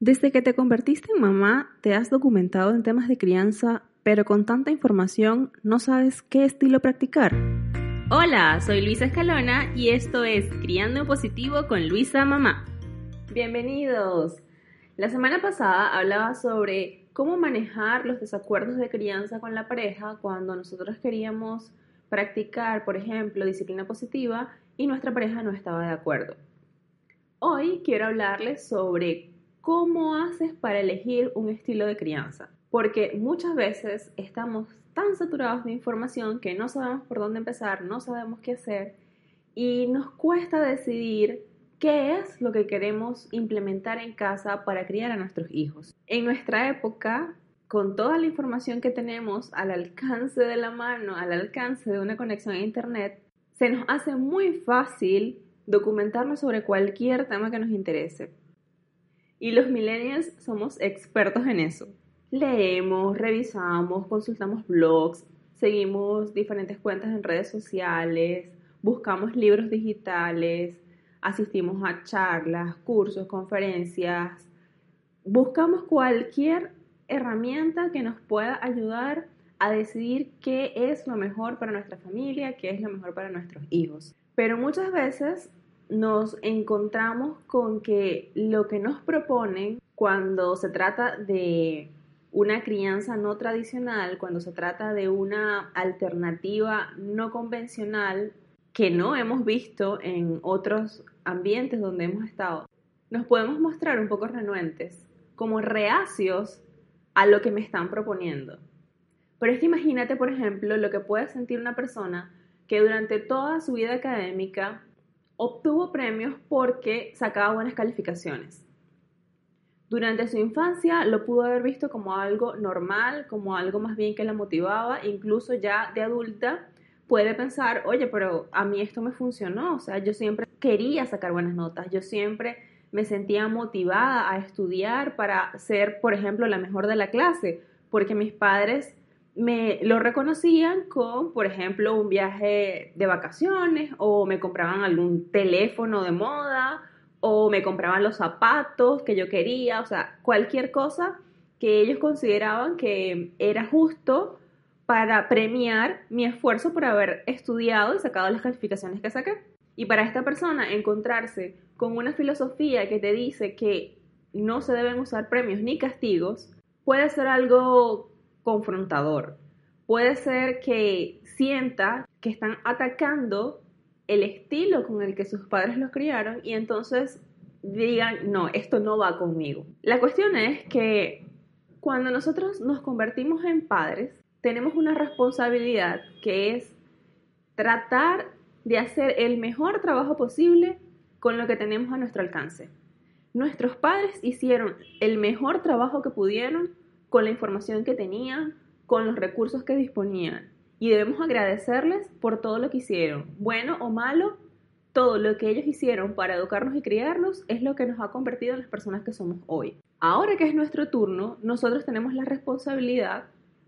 Desde que te convertiste en mamá, te has documentado en temas de crianza, pero con tanta información no sabes qué estilo practicar. Hola, soy Luisa Escalona y esto es Criando en Positivo con Luisa Mamá. Bienvenidos. La semana pasada hablaba sobre cómo manejar los desacuerdos de crianza con la pareja cuando nosotros queríamos practicar, por ejemplo, disciplina positiva y nuestra pareja no estaba de acuerdo. Hoy quiero hablarles sobre cómo haces para elegir un estilo de crianza, porque muchas veces estamos tan saturados de información que no sabemos por dónde empezar, no sabemos qué hacer y nos cuesta decidir qué es lo que queremos implementar en casa para criar a nuestros hijos. En nuestra época, con toda la información que tenemos al alcance de la mano, al alcance de una conexión a Internet, se nos hace muy fácil documentarnos sobre cualquier tema que nos interese. Y los millennials somos expertos en eso. Leemos, revisamos, consultamos blogs, seguimos diferentes cuentas en redes sociales, buscamos libros digitales, asistimos a charlas, cursos, conferencias, buscamos cualquier herramienta que nos pueda ayudar a decidir qué es lo mejor para nuestra familia, qué es lo mejor para nuestros hijos. Pero muchas veces nos encontramos con que lo que nos proponen cuando se trata de una crianza no tradicional, cuando se trata de una alternativa no convencional que no hemos visto en otros ambientes donde hemos estado, nos podemos mostrar un poco renuentes, como reacios a lo que me están proponiendo. Pero es que imagínate, por ejemplo, lo que puede sentir una persona que durante toda su vida académica obtuvo premios porque sacaba buenas calificaciones. Durante su infancia lo pudo haber visto como algo normal, como algo más bien que la motivaba, incluso ya de adulta puede pensar, oye, pero a mí esto me funcionó, o sea, yo siempre quería sacar buenas notas, yo siempre me sentía motivada a estudiar para ser, por ejemplo, la mejor de la clase, porque mis padres me lo reconocían con, por ejemplo, un viaje de vacaciones o me compraban algún teléfono de moda o me compraban los zapatos que yo quería, o sea, cualquier cosa que ellos consideraban que era justo para premiar mi esfuerzo por haber estudiado y sacado las calificaciones que saqué. Y para esta persona encontrarse con una filosofía que te dice que no se deben usar premios ni castigos, puede ser algo confrontador. Puede ser que sienta que están atacando el estilo con el que sus padres los criaron y entonces digan, no, esto no va conmigo. La cuestión es que cuando nosotros nos convertimos en padres, tenemos una responsabilidad que es tratar de hacer el mejor trabajo posible con lo que tenemos a nuestro alcance. Nuestros padres hicieron el mejor trabajo que pudieron con la información que tenían, con los recursos que disponían. Y debemos agradecerles por todo lo que hicieron, bueno o malo, todo lo que ellos hicieron para educarnos y criarnos es lo que nos ha convertido en las personas que somos hoy. Ahora que es nuestro turno, nosotros tenemos la responsabilidad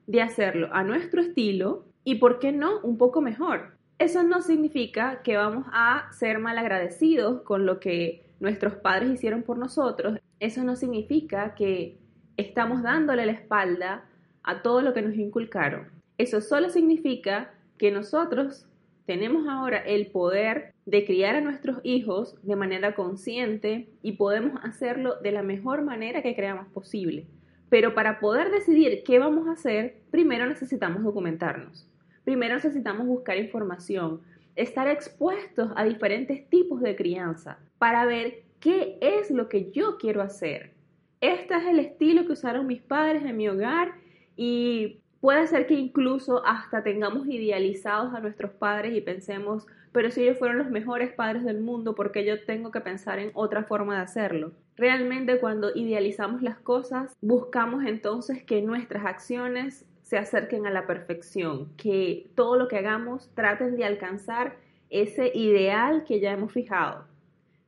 de hacerlo a nuestro estilo y, ¿por qué no?, un poco mejor. Eso no significa que vamos a ser mal agradecidos con lo que nuestros padres hicieron por nosotros. Eso no significa que estamos dándole la espalda a todo lo que nos inculcaron. Eso solo significa que nosotros tenemos ahora el poder de criar a nuestros hijos de manera consciente y podemos hacerlo de la mejor manera que creamos posible. Pero para poder decidir qué vamos a hacer, primero necesitamos documentarnos. Primero necesitamos buscar información, estar expuestos a diferentes tipos de crianza para ver qué es lo que yo quiero hacer, este es el estilo que usaron mis padres en mi hogar y puede ser que incluso hasta tengamos idealizados a nuestros padres y pensemos, pero si ellos fueron los mejores padres del mundo, ¿por qué yo tengo que pensar en otra forma de hacerlo? Realmente cuando idealizamos las cosas, buscamos entonces que nuestras acciones se acerquen a la perfección, que todo lo que hagamos traten de alcanzar ese ideal que ya hemos fijado.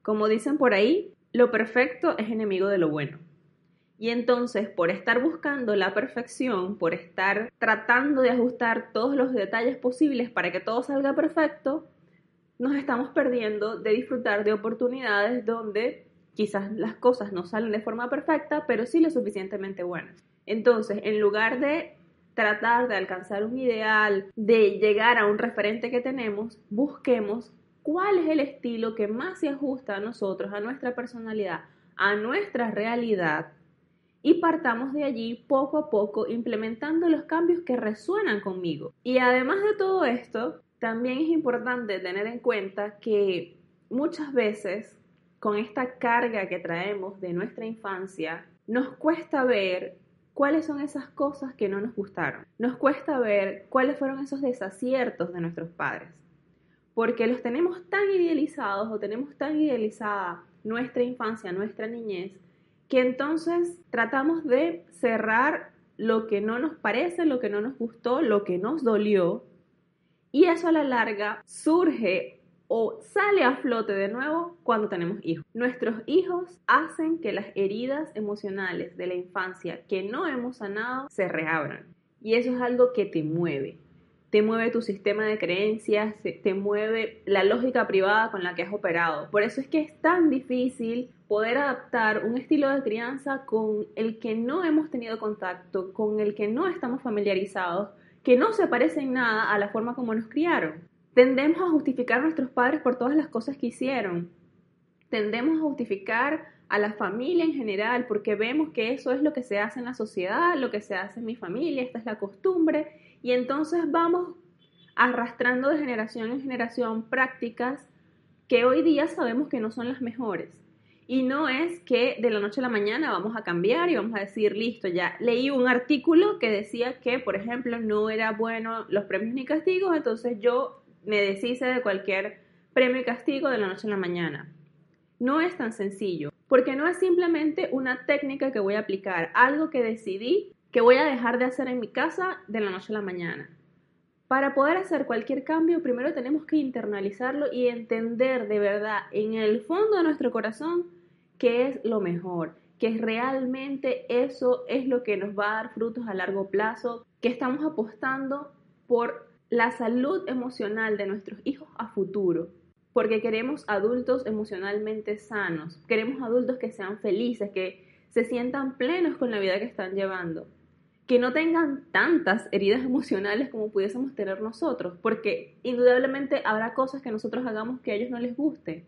Como dicen por ahí, lo perfecto es enemigo de lo bueno. Y entonces, por estar buscando la perfección, por estar tratando de ajustar todos los detalles posibles para que todo salga perfecto, nos estamos perdiendo de disfrutar de oportunidades donde Quizás las cosas no salen de forma perfecta, pero sí lo suficientemente buenas. Entonces, en lugar de tratar de alcanzar un ideal, de llegar a un referente que tenemos, busquemos cuál es el estilo que más se ajusta a nosotros, a nuestra personalidad, a nuestra realidad y partamos de allí poco a poco implementando los cambios que resuenan conmigo. Y además de todo esto, también es importante tener en cuenta que muchas veces con esta carga que traemos de nuestra infancia, nos cuesta ver cuáles son esas cosas que no nos gustaron. Nos cuesta ver cuáles fueron esos desaciertos de nuestros padres. Porque los tenemos tan idealizados o tenemos tan idealizada nuestra infancia, nuestra niñez, que entonces tratamos de cerrar lo que no nos parece, lo que no nos gustó, lo que nos dolió, y eso a la larga surge o sale a flote de nuevo cuando tenemos hijos. Nuestros hijos hacen que las heridas emocionales de la infancia que no hemos sanado se reabran. Y eso es algo que te mueve. Te mueve tu sistema de creencias, te mueve la lógica privada con la que has operado. Por eso es que es tan difícil poder adaptar un estilo de crianza con el que no hemos tenido contacto, con el que no estamos familiarizados, que no se parece en nada a la forma como nos criaron. Tendemos a justificar a nuestros padres por todas las cosas que hicieron. Tendemos a justificar a la familia en general porque vemos que eso es lo que se hace en la sociedad, lo que se hace en mi familia, esta es la costumbre, y entonces vamos arrastrando de generación en generación prácticas que hoy día sabemos que no son las mejores. Y no es que de la noche a la mañana vamos a cambiar y vamos a decir, listo, ya leí un artículo que decía que, por ejemplo, no era bueno los premios ni castigos, entonces yo me deshice de cualquier premio y castigo de la noche a la mañana. No es tan sencillo, porque no es simplemente una técnica que voy a aplicar, algo que decidí que voy a dejar de hacer en mi casa de la noche a la mañana. Para poder hacer cualquier cambio, primero tenemos que internalizarlo y entender de verdad en el fondo de nuestro corazón qué es lo mejor, que realmente eso es lo que nos va a dar frutos a largo plazo, que estamos apostando por la salud emocional de nuestros hijos a futuro, porque queremos adultos emocionalmente sanos, queremos adultos que sean felices, que se sientan plenos con la vida que están llevando. Que no tengan tantas heridas emocionales como pudiésemos tener nosotros, porque indudablemente habrá cosas que nosotros hagamos que a ellos no les guste,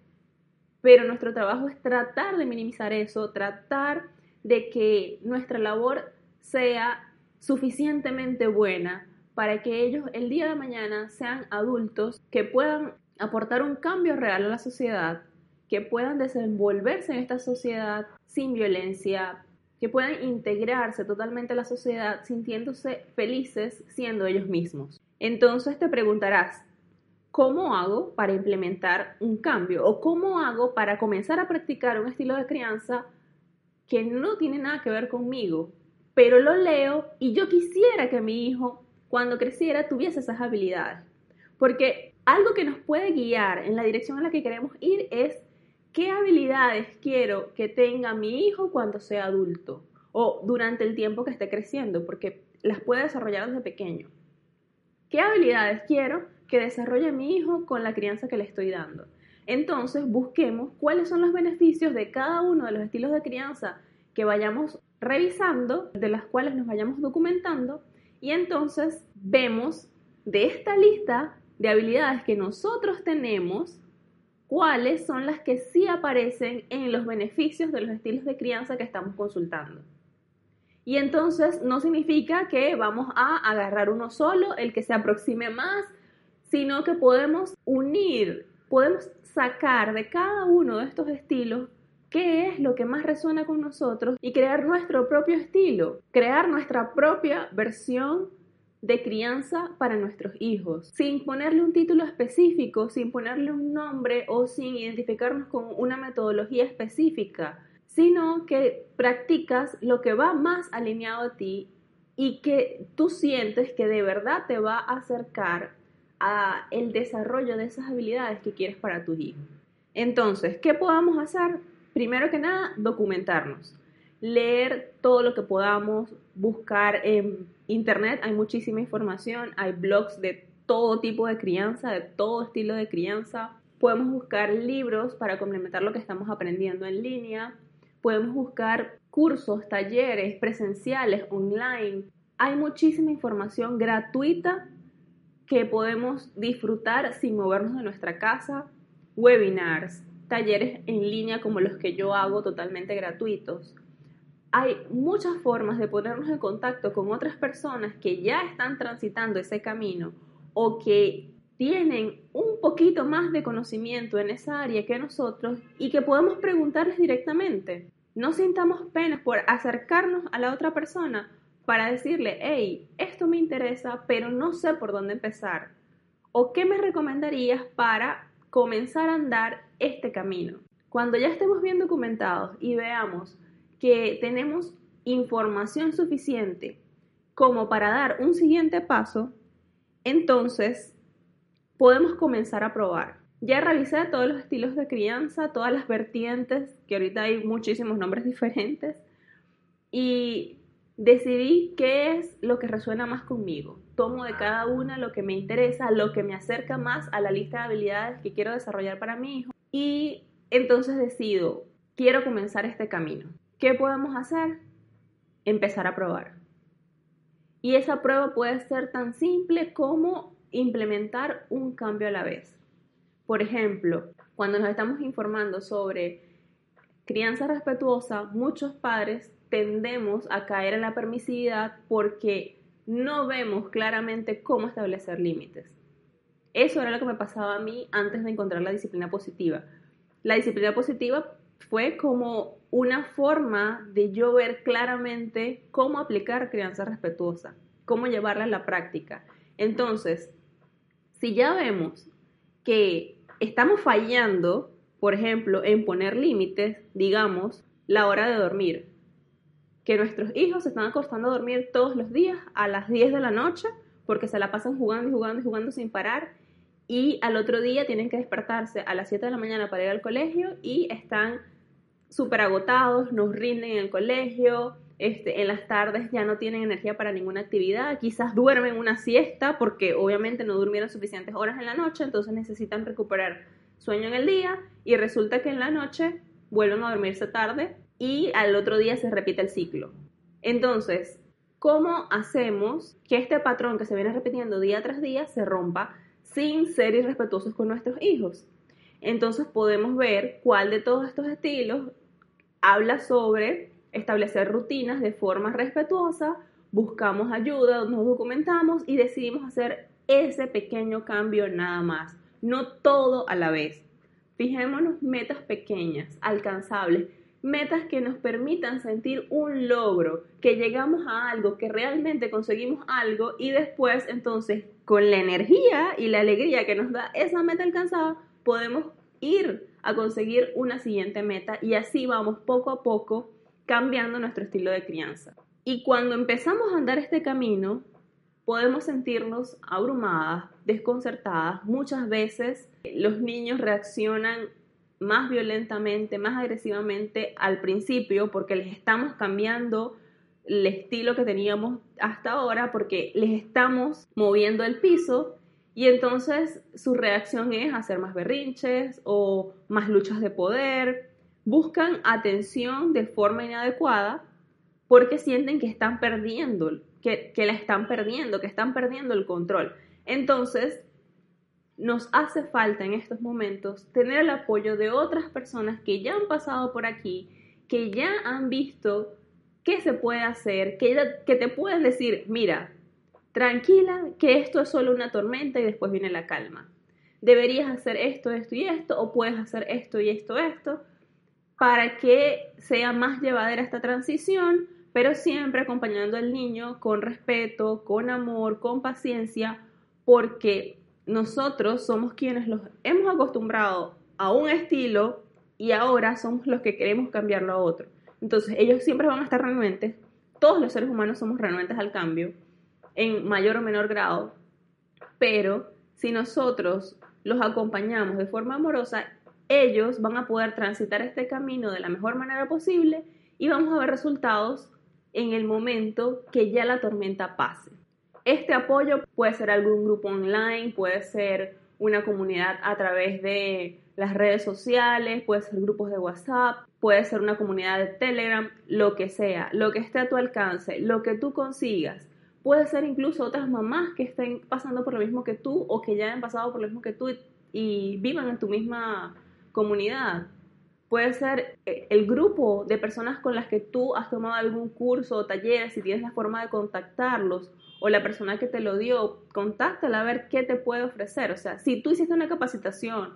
pero nuestro trabajo es tratar de minimizar eso, tratar de que nuestra labor sea suficientemente buena para que ellos el día de mañana sean adultos que puedan aportar un cambio real a la sociedad, que puedan desenvolverse en esta sociedad sin violencia, que puedan integrarse totalmente a la sociedad sintiéndose felices siendo ellos mismos. Entonces te preguntarás, ¿cómo hago para implementar un cambio? ¿O cómo hago para comenzar a practicar un estilo de crianza que no tiene nada que ver conmigo? Pero lo leo y yo quisiera que mi hijo, cuando creciera, tuviese esas habilidades. Porque algo que nos puede guiar en la dirección en la que queremos ir es ¿Qué habilidades quiero que tenga mi hijo cuando sea adulto o durante el tiempo que esté creciendo? Porque las puede desarrollar desde pequeño. ¿Qué habilidades quiero que desarrolle mi hijo con la crianza que le estoy dando? Entonces busquemos cuáles son los beneficios de cada uno de los estilos de crianza que vayamos revisando, de las cuales nos vayamos documentando y entonces vemos de esta lista de habilidades que nosotros tenemos cuáles son las que sí aparecen en los beneficios de los estilos de crianza que estamos consultando. Y entonces no significa que vamos a agarrar uno solo, el que se aproxime más, sino que podemos unir, podemos sacar de cada uno de estos estilos qué es lo que más resuena con nosotros y crear nuestro propio estilo, crear nuestra propia versión de crianza para nuestros hijos, sin ponerle un título específico, sin ponerle un nombre o sin identificarnos con una metodología específica, sino que practicas lo que va más alineado a ti y que tú sientes que de verdad te va a acercar a el desarrollo de esas habilidades que quieres para tu hijo. Entonces, ¿qué podamos hacer? Primero que nada, documentarnos leer todo lo que podamos, buscar en internet, hay muchísima información, hay blogs de todo tipo de crianza, de todo estilo de crianza. podemos buscar libros para complementar lo que estamos aprendiendo en línea, podemos buscar cursos, talleres presenciales, online. Hay muchísima información gratuita que podemos disfrutar sin movernos de nuestra casa, webinars, talleres en línea como los que yo hago totalmente gratuitos. Hay muchas formas de ponernos en contacto con otras personas que ya están transitando ese camino o que tienen un poquito más de conocimiento en esa área que nosotros y que podemos preguntarles directamente. No sintamos pena por acercarnos a la otra persona para decirle, hey, esto me interesa, pero no sé por dónde empezar. ¿O qué me recomendarías para comenzar a andar este camino? Cuando ya estemos bien documentados y veamos que tenemos información suficiente como para dar un siguiente paso, entonces podemos comenzar a probar. Ya revisé todos los estilos de crianza, todas las vertientes, que ahorita hay muchísimos nombres diferentes, y decidí qué es lo que resuena más conmigo. Tomo de cada una lo que me interesa, lo que me acerca más a la lista de habilidades que quiero desarrollar para mi hijo, y entonces decido, quiero comenzar este camino. ¿Qué podemos hacer? Empezar a probar. Y esa prueba puede ser tan simple como implementar un cambio a la vez. Por ejemplo, cuando nos estamos informando sobre crianza respetuosa, muchos padres tendemos a caer en la permisividad porque no vemos claramente cómo establecer límites. Eso era lo que me pasaba a mí antes de encontrar la disciplina positiva. La disciplina positiva fue como una forma de yo ver claramente cómo aplicar crianza respetuosa, cómo llevarla a la práctica. Entonces, si ya vemos que estamos fallando, por ejemplo, en poner límites, digamos, la hora de dormir, que nuestros hijos se están acostando a dormir todos los días a las 10 de la noche porque se la pasan jugando y jugando y jugando sin parar y al otro día tienen que despertarse a las 7 de la mañana para ir al colegio y están súper agotados, nos rinden en el colegio, este, en las tardes ya no tienen energía para ninguna actividad, quizás duermen una siesta porque obviamente no durmieron suficientes horas en la noche, entonces necesitan recuperar sueño en el día y resulta que en la noche vuelven a dormirse tarde y al otro día se repite el ciclo. Entonces, ¿cómo hacemos que este patrón que se viene repitiendo día tras día se rompa sin ser irrespetuosos con nuestros hijos? Entonces podemos ver cuál de todos estos estilos habla sobre establecer rutinas de forma respetuosa, buscamos ayuda, nos documentamos y decidimos hacer ese pequeño cambio nada más, no todo a la vez. Fijémonos metas pequeñas, alcanzables, metas que nos permitan sentir un logro, que llegamos a algo, que realmente conseguimos algo y después entonces con la energía y la alegría que nos da esa meta alcanzada, podemos ir a conseguir una siguiente meta y así vamos poco a poco cambiando nuestro estilo de crianza. Y cuando empezamos a andar este camino, podemos sentirnos abrumadas, desconcertadas. Muchas veces los niños reaccionan más violentamente, más agresivamente al principio porque les estamos cambiando el estilo que teníamos hasta ahora porque les estamos moviendo el piso y entonces su reacción es hacer más berrinches o más luchas de poder buscan atención de forma inadecuada porque sienten que están perdiendo, que, la están perdiendo, que están perdiendo el control. Entonces, nos hace falta en estos momentos tener el apoyo de otras personas que ya han pasado por aquí, que ya han visto qué se puede hacer, que, te pueden decir, mira, tranquila, que esto es solo una tormenta y después viene la calma. Deberías hacer esto, esto y esto, o puedes hacer esto y esto, esto para que sea más llevadera esta transición, pero siempre acompañando al niño con respeto, con amor, con paciencia, porque nosotros somos quienes los hemos acostumbrado a un estilo y ahora somos los que queremos cambiarlo a otro. Entonces ellos siempre van a estar renuentes, todos los seres humanos somos renuentes al cambio, en mayor o menor grado, pero si nosotros los acompañamos de forma amorosa, ellos van a poder transitar este camino de la mejor manera posible y vamos a ver resultados en el momento que ya la tormenta pase. Este apoyo puede ser algún grupo online, puede ser una comunidad a través de las redes sociales, puede ser grupos de WhatsApp, puede ser una comunidad de Telegram, lo que sea, lo que esté a tu alcance, lo que tú consigas. Puede ser incluso otras mamás que estén pasando por lo mismo que tú o que ya hayan pasado por lo mismo que tú y, vivan en tu misma comunidad. Puede ser eh, el grupo de personas con las que tú has tomado algún curso o taller, si tienes la forma de contactarlos, o la persona que te lo dio, contáctala a ver qué te puede ofrecer. O sea, si tú hiciste una capacitación,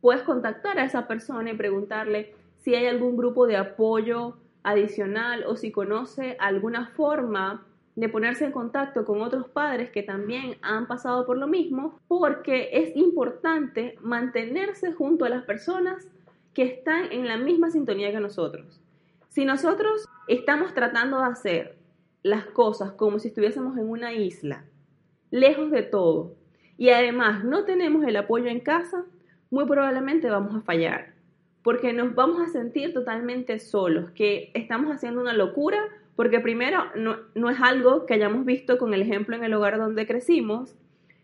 puedes contactar a esa persona y preguntarle si hay algún grupo de apoyo adicional o si conoce alguna forma de ponerse en contacto con otros padres que también han pasado por lo mismo, porque es importante mantenerse junto a las personas que están en la misma sintonía que nosotros. Si nosotros estamos tratando de hacer las cosas como si estuviésemos en una isla, lejos de todo, y además no tenemos el apoyo en casa, muy probablemente vamos a fallar, porque nos vamos a sentir totalmente solos, que estamos haciendo una locura, porque primero no, es algo que hayamos visto con el ejemplo en el hogar donde crecimos,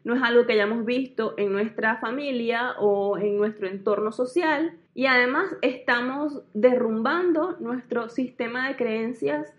no es algo que hayamos visto en nuestra familia o en nuestro entorno social, y además estamos derrumbando nuestro sistema de creencias,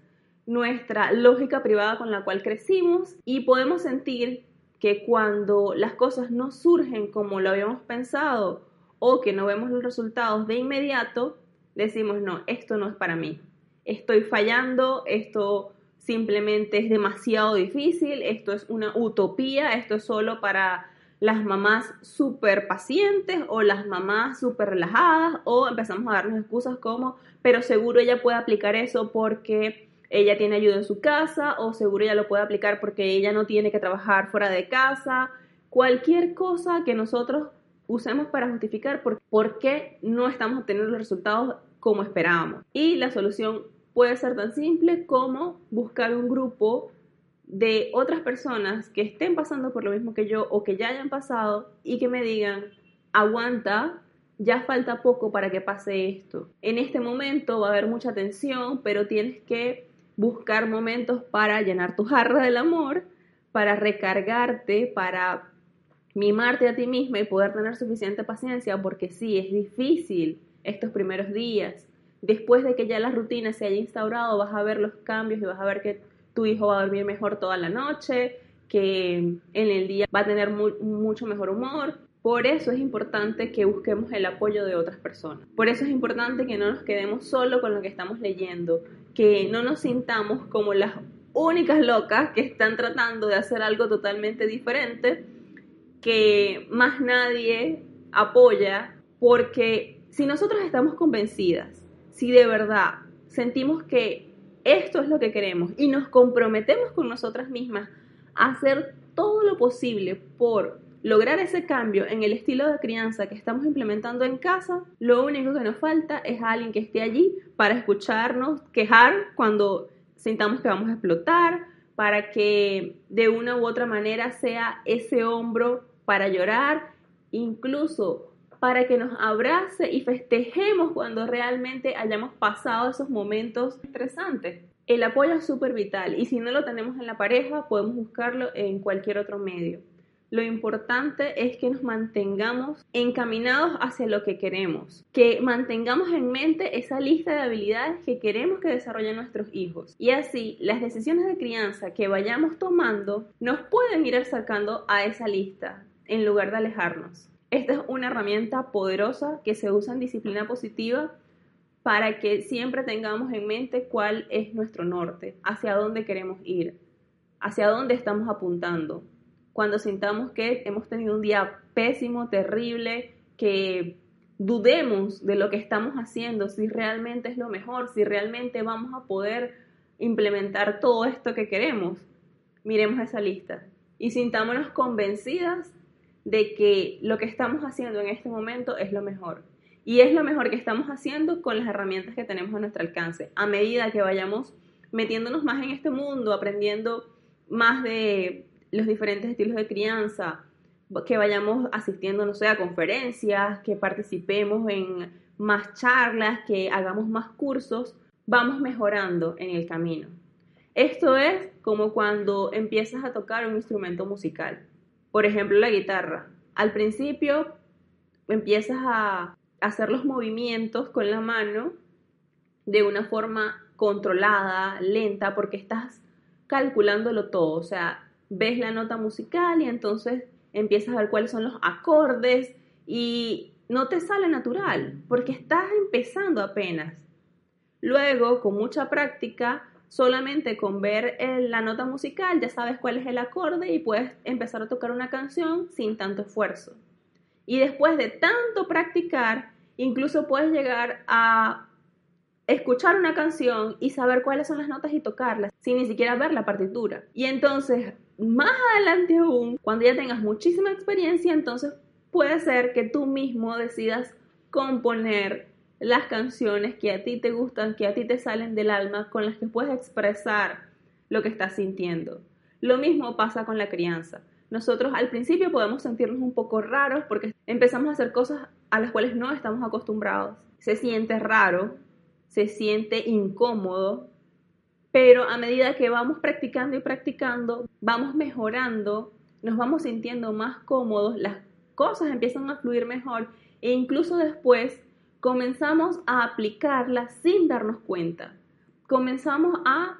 nuestra lógica privada con la cual crecimos, y podemos sentir que cuando las cosas no surgen como lo habíamos pensado o que no vemos los resultados de inmediato, decimos, no, esto no es para mí. Estoy fallando, esto simplemente es demasiado difícil, esto es una utopía, esto es solo para las mamás súper pacientes o las mamás súper relajadas o empezamos a darnos excusas como, pero seguro ella puede aplicar eso porque ella tiene ayuda en su casa o seguro ella lo puede aplicar porque ella no tiene que trabajar fuera de casa. Cualquier cosa que nosotros usemos para justificar por, qué no estamos obteniendo los resultados como esperábamos. Y la solución puede ser tan simple como buscar un grupo de otras personas que estén pasando por lo mismo que yo o que ya hayan pasado y que me digan, aguanta, ya falta poco para que pase esto. En este momento va a haber mucha tensión, pero tienes que buscar momentos para llenar tu jarra del amor, para recargarte, para mimarte a ti misma y poder tener suficiente paciencia, porque sí, es difícil estos primeros días. Después de que ya la rutina se haya instaurado, vas a ver los cambios y vas a ver que tu hijo va a dormir mejor toda la noche, que en el día va a tener mucho mejor humor. Por eso es importante que busquemos el apoyo de otras personas. Por eso es importante que no nos quedemos solo con lo que estamos leyendo, que no nos sintamos como las únicas locas que están tratando de hacer algo totalmente diferente, que más nadie apoya, porque si nosotros estamos convencidas, si de verdad sentimos que esto es lo que queremos y nos comprometemos con nosotras mismas a hacer todo lo posible por lograr ese cambio en el estilo de crianza que estamos implementando en casa, lo único que nos falta es alguien que esté allí para escucharnos, quejar cuando sintamos que vamos a explotar, para que de una u otra manera sea ese hombro para llorar, incluso para que nos abrace y festejemos cuando realmente hayamos pasado esos momentos estresantes. El apoyo es súper vital y si no lo tenemos en la pareja, podemos buscarlo en cualquier otro medio. Lo importante es que nos mantengamos encaminados hacia lo que queremos, que mantengamos en mente esa lista de habilidades que queremos que desarrollen nuestros hijos. Y así, las decisiones de crianza que vayamos tomando nos pueden ir acercando a esa lista en lugar de alejarnos. Esta es una herramienta poderosa que se usa en disciplina positiva para que siempre tengamos en mente cuál es nuestro norte, hacia dónde queremos ir, hacia dónde estamos apuntando. Cuando sintamos que hemos tenido un día pésimo, terrible, que dudemos de lo que estamos haciendo, si realmente es lo mejor, si realmente vamos a poder implementar todo esto que queremos, miremos esa lista. Y sintámonos convencidas de que lo que estamos haciendo en este momento es lo mejor. Y es lo mejor que estamos haciendo con las herramientas que tenemos a nuestro alcance. A medida que vayamos metiéndonos más en este mundo, aprendiendo más de los diferentes estilos de crianza, que vayamos asistiendo, a conferencias, que participemos en más charlas, que hagamos más cursos, vamos mejorando en el camino. Esto es como cuando empiezas a tocar un instrumento musical, por ejemplo la guitarra. al principio empiezas a hacer los movimientos con la mano de una forma controlada, lenta, porque estás calculándolo todo, o sea, ves la nota musical y entonces empiezas a ver cuáles son los acordes y no te sale natural, porque estás empezando apenas. Luego, con mucha práctica, solamente con ver la nota musical ya sabes cuál es el acorde y puedes empezar a tocar una canción sin tanto esfuerzo. Y después de tanto practicar, incluso puedes llegar a escuchar una canción y saber cuáles son las notas y tocarlas sin ni siquiera ver la partitura. Y entonces, más adelante aún, cuando ya tengas muchísima experiencia, entonces puede ser que tú mismo decidas componer las canciones que a ti te gustan, que a ti te salen del alma, con las que puedes expresar lo que estás sintiendo. Lo mismo pasa con la crianza. Nosotros al principio podemos sentirnos un poco raros porque empezamos a hacer cosas a las cuales no estamos acostumbrados. Se siente raro, se siente incómodo, pero a medida que vamos practicando y practicando, vamos mejorando, nos vamos sintiendo más cómodos, las cosas empiezan a fluir mejor e incluso después comenzamos a aplicarlas sin darnos cuenta. Comenzamos a,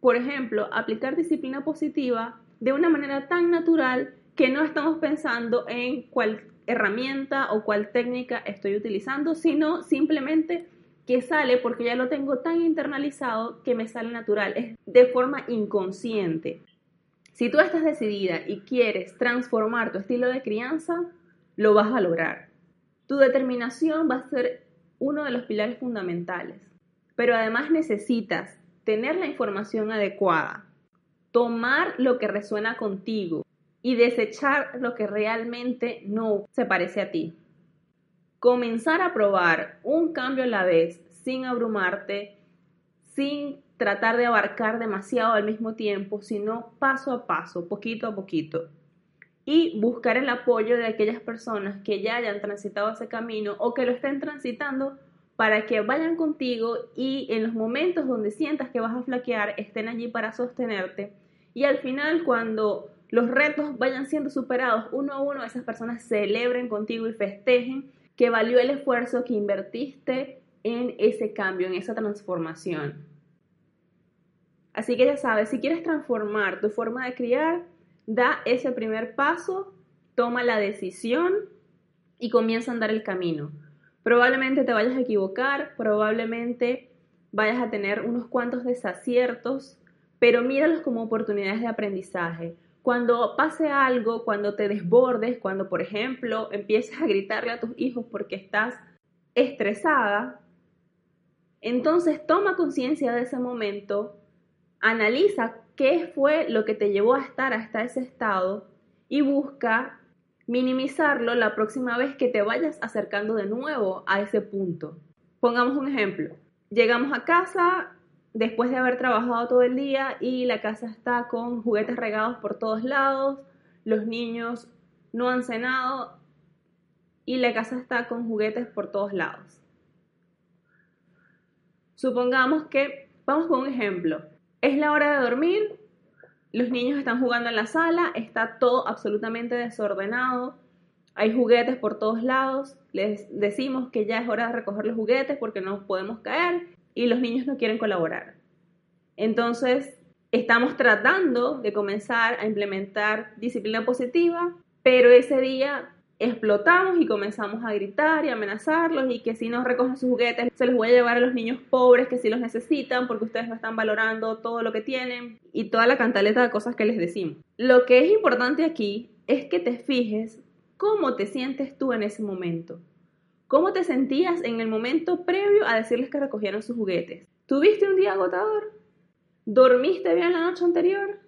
por ejemplo, aplicar disciplina positiva de una manera tan natural que no estamos pensando en cuál herramienta o cuál técnica estoy utilizando, sino simplemente que sale porque ya lo tengo tan internalizado que me sale natural, es de forma inconsciente. Si tú estás decidida y quieres transformar tu estilo de crianza, lo vas a lograr. Tu determinación va a ser uno de los pilares fundamentales, pero además necesitas tener la información adecuada, tomar lo que resuena contigo y desechar lo que realmente no se parece a ti. Comenzar a probar un cambio a la vez sin abrumarte, sin tratar de abarcar demasiado al mismo tiempo, sino paso a paso, poquito a poquito. Y buscar el apoyo de aquellas personas que ya hayan transitado ese camino o que lo estén transitando para que vayan contigo y en los momentos donde sientas que vas a flaquear estén allí para sostenerte. Y al final, cuando los retos vayan siendo superados uno a uno, esas personas celebren contigo y festejen que valió el esfuerzo que invertiste en ese cambio, en esa transformación. Así que ya sabes, si quieres transformar tu forma de criar, da ese primer paso, toma la decisión y comienza a andar el camino. Probablemente te vayas a equivocar, probablemente vayas a tener unos cuantos desaciertos, pero míralos como oportunidades de aprendizaje. Cuando pase algo, cuando te desbordes, cuando por ejemplo empieces a gritarle a tus hijos porque estás estresada, entonces toma conciencia de ese momento, analiza qué fue lo que te llevó a estar hasta ese estado y busca minimizarlo la próxima vez que te vayas acercando de nuevo a ese punto. Pongamos un ejemplo. Llegamos a casa después de haber trabajado todo el día y la casa está con juguetes regados por todos lados, los niños no han cenado y la casa está con juguetes por todos lados. Supongamos que, vamos con un ejemplo, es la hora de dormir, los niños están jugando en la sala, está todo absolutamente desordenado, hay juguetes por todos lados, les decimos que ya es hora de recoger los juguetes porque no podemos caer y los niños no quieren colaborar. Entonces, estamos tratando de comenzar a implementar disciplina positiva, pero ese día explotamos y comenzamos a gritar y amenazarlos y que si no recogen sus juguetes se los voy a llevar a los niños pobres que sí los necesitan porque ustedes no están valorando todo lo que tienen y toda la cantaleta de cosas que les decimos. Lo que es importante aquí es que te fijes cómo te sientes tú en ese momento. ¿Cómo te sentías en el momento previo a decirles que recogieron sus juguetes? ¿Tuviste un día agotador? ¿Dormiste bien la noche anterior?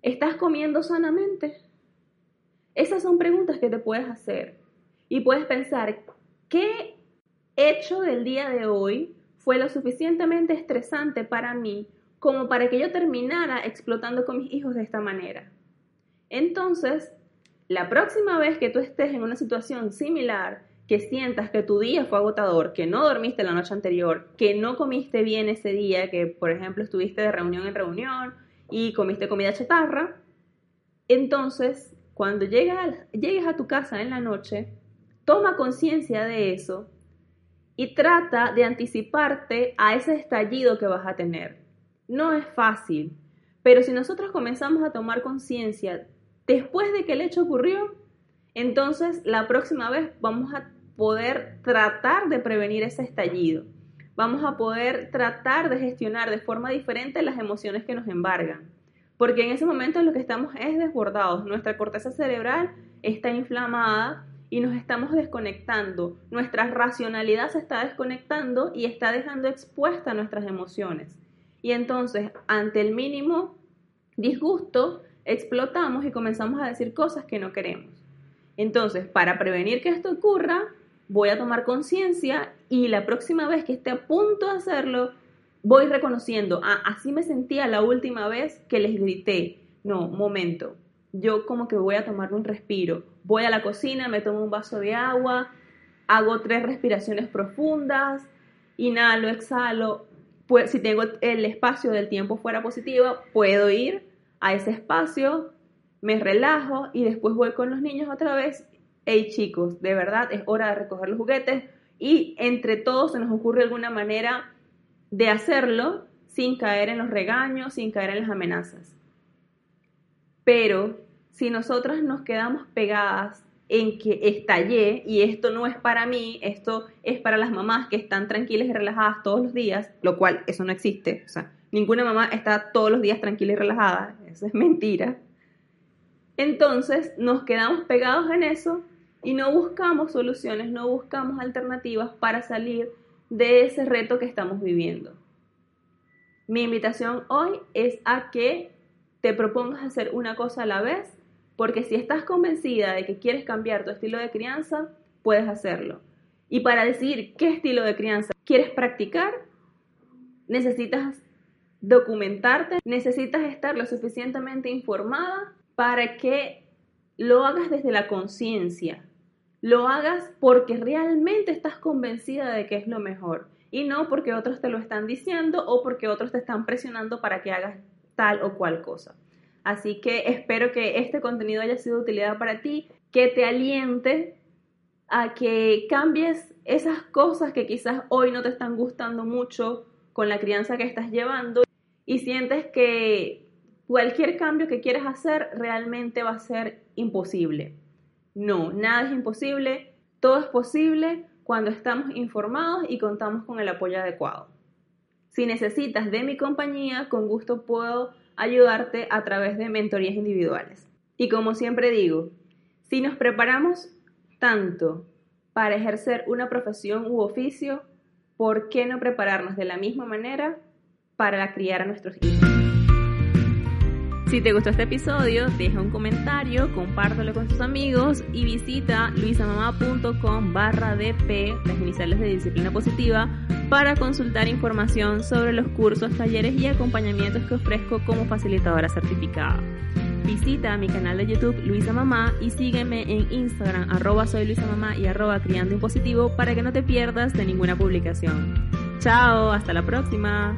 ¿Estás comiendo sanamente? Esas son preguntas que te puedes hacer y puedes pensar, ¿qué hecho del día de hoy fue lo suficientemente estresante para mí como para que yo terminara explotando con mis hijos de esta manera? Entonces, la próxima vez que tú estés en una situación similar, que sientas que tu día fue agotador, que no dormiste la noche anterior, que no comiste bien ese día, que por ejemplo estuviste de reunión en reunión y comiste comida chatarra, entonces cuando llegues a tu casa en la noche, toma conciencia de eso y trata de anticiparte a ese estallido que vas a tener. No es fácil, pero si nosotros comenzamos a tomar conciencia después de que el hecho ocurrió, entonces la próxima vez vamos a poder tratar de prevenir ese estallido. Vamos a poder tratar de gestionar de forma diferente las emociones que nos embargan. Porque en ese momento lo que estamos es desbordados. Nuestra corteza cerebral está inflamada y nos estamos desconectando. Nuestra racionalidad se está desconectando y está dejando expuesta nuestras emociones. Y entonces, ante el mínimo disgusto, explotamos y comenzamos a decir cosas que no queremos. Entonces, para prevenir que esto ocurra, voy a tomar conciencia y la próxima vez que esté a punto de hacerlo, voy reconociendo, ah, así me sentía la última vez que les grité. No, momento, yo como que voy a tomar un respiro. Voy a la cocina, me tomo un vaso de agua, hago tres respiraciones profundas, inhalo, exhalo. Pues, si tengo el espacio del tiempo fuera positivo, puedo ir a ese espacio, me relajo y después voy con los niños otra vez hey chicos, de verdad es hora de recoger los juguetes y entre todos se nos ocurre alguna manera de hacerlo sin caer en los regaños, sin caer en las amenazas. Pero si nosotras nos quedamos pegadas en que estallé y esto no es para mí, esto es para las mamás que están tranquilas y relajadas todos los días, lo cual eso no existe, o sea, ninguna mamá está todos los días tranquila y relajada, eso es mentira. Entonces nos quedamos pegados en eso y no buscamos soluciones, no buscamos alternativas para salir de ese reto que estamos viviendo. Mi invitación hoy es a que te propongas hacer una cosa a la vez, porque si estás convencida de que quieres cambiar tu estilo de crianza, puedes hacerlo. Y para decidir qué estilo de crianza quieres practicar, necesitas documentarte, necesitas estar lo suficientemente informada para que lo hagas desde la conciencia, lo hagas porque realmente estás convencida de que es lo mejor y no porque otros te lo están diciendo o porque otros te están presionando para que hagas tal o cual cosa. Así que espero que este contenido haya sido de utilidad para ti, que te aliente a que cambies esas cosas que quizás hoy no te están gustando mucho con la crianza que estás llevando y sientes que cualquier cambio que quieras hacer realmente va a ser imposible. No, nada es imposible, todo es posible cuando estamos informados y contamos con el apoyo adecuado. Si necesitas de mi compañía, con gusto puedo ayudarte a través de mentorías individuales. Y como siempre digo, si nos preparamos tanto para ejercer una profesión u oficio, ¿por qué no prepararnos de la misma manera para criar a nuestros hijos? Si te gustó este episodio, deja un comentario, compártelo con tus amigos y visita luisamamá.com barra DP, las iniciales de disciplina positiva, para consultar información sobre los cursos, talleres y acompañamientos que ofrezco como facilitadora certificada. Visita mi canal de YouTube Luisa Mamá y sígueme en Instagram arroba soy Luisa y arroba criando impositivo para que no te pierdas de ninguna publicación. Chao, hasta la próxima.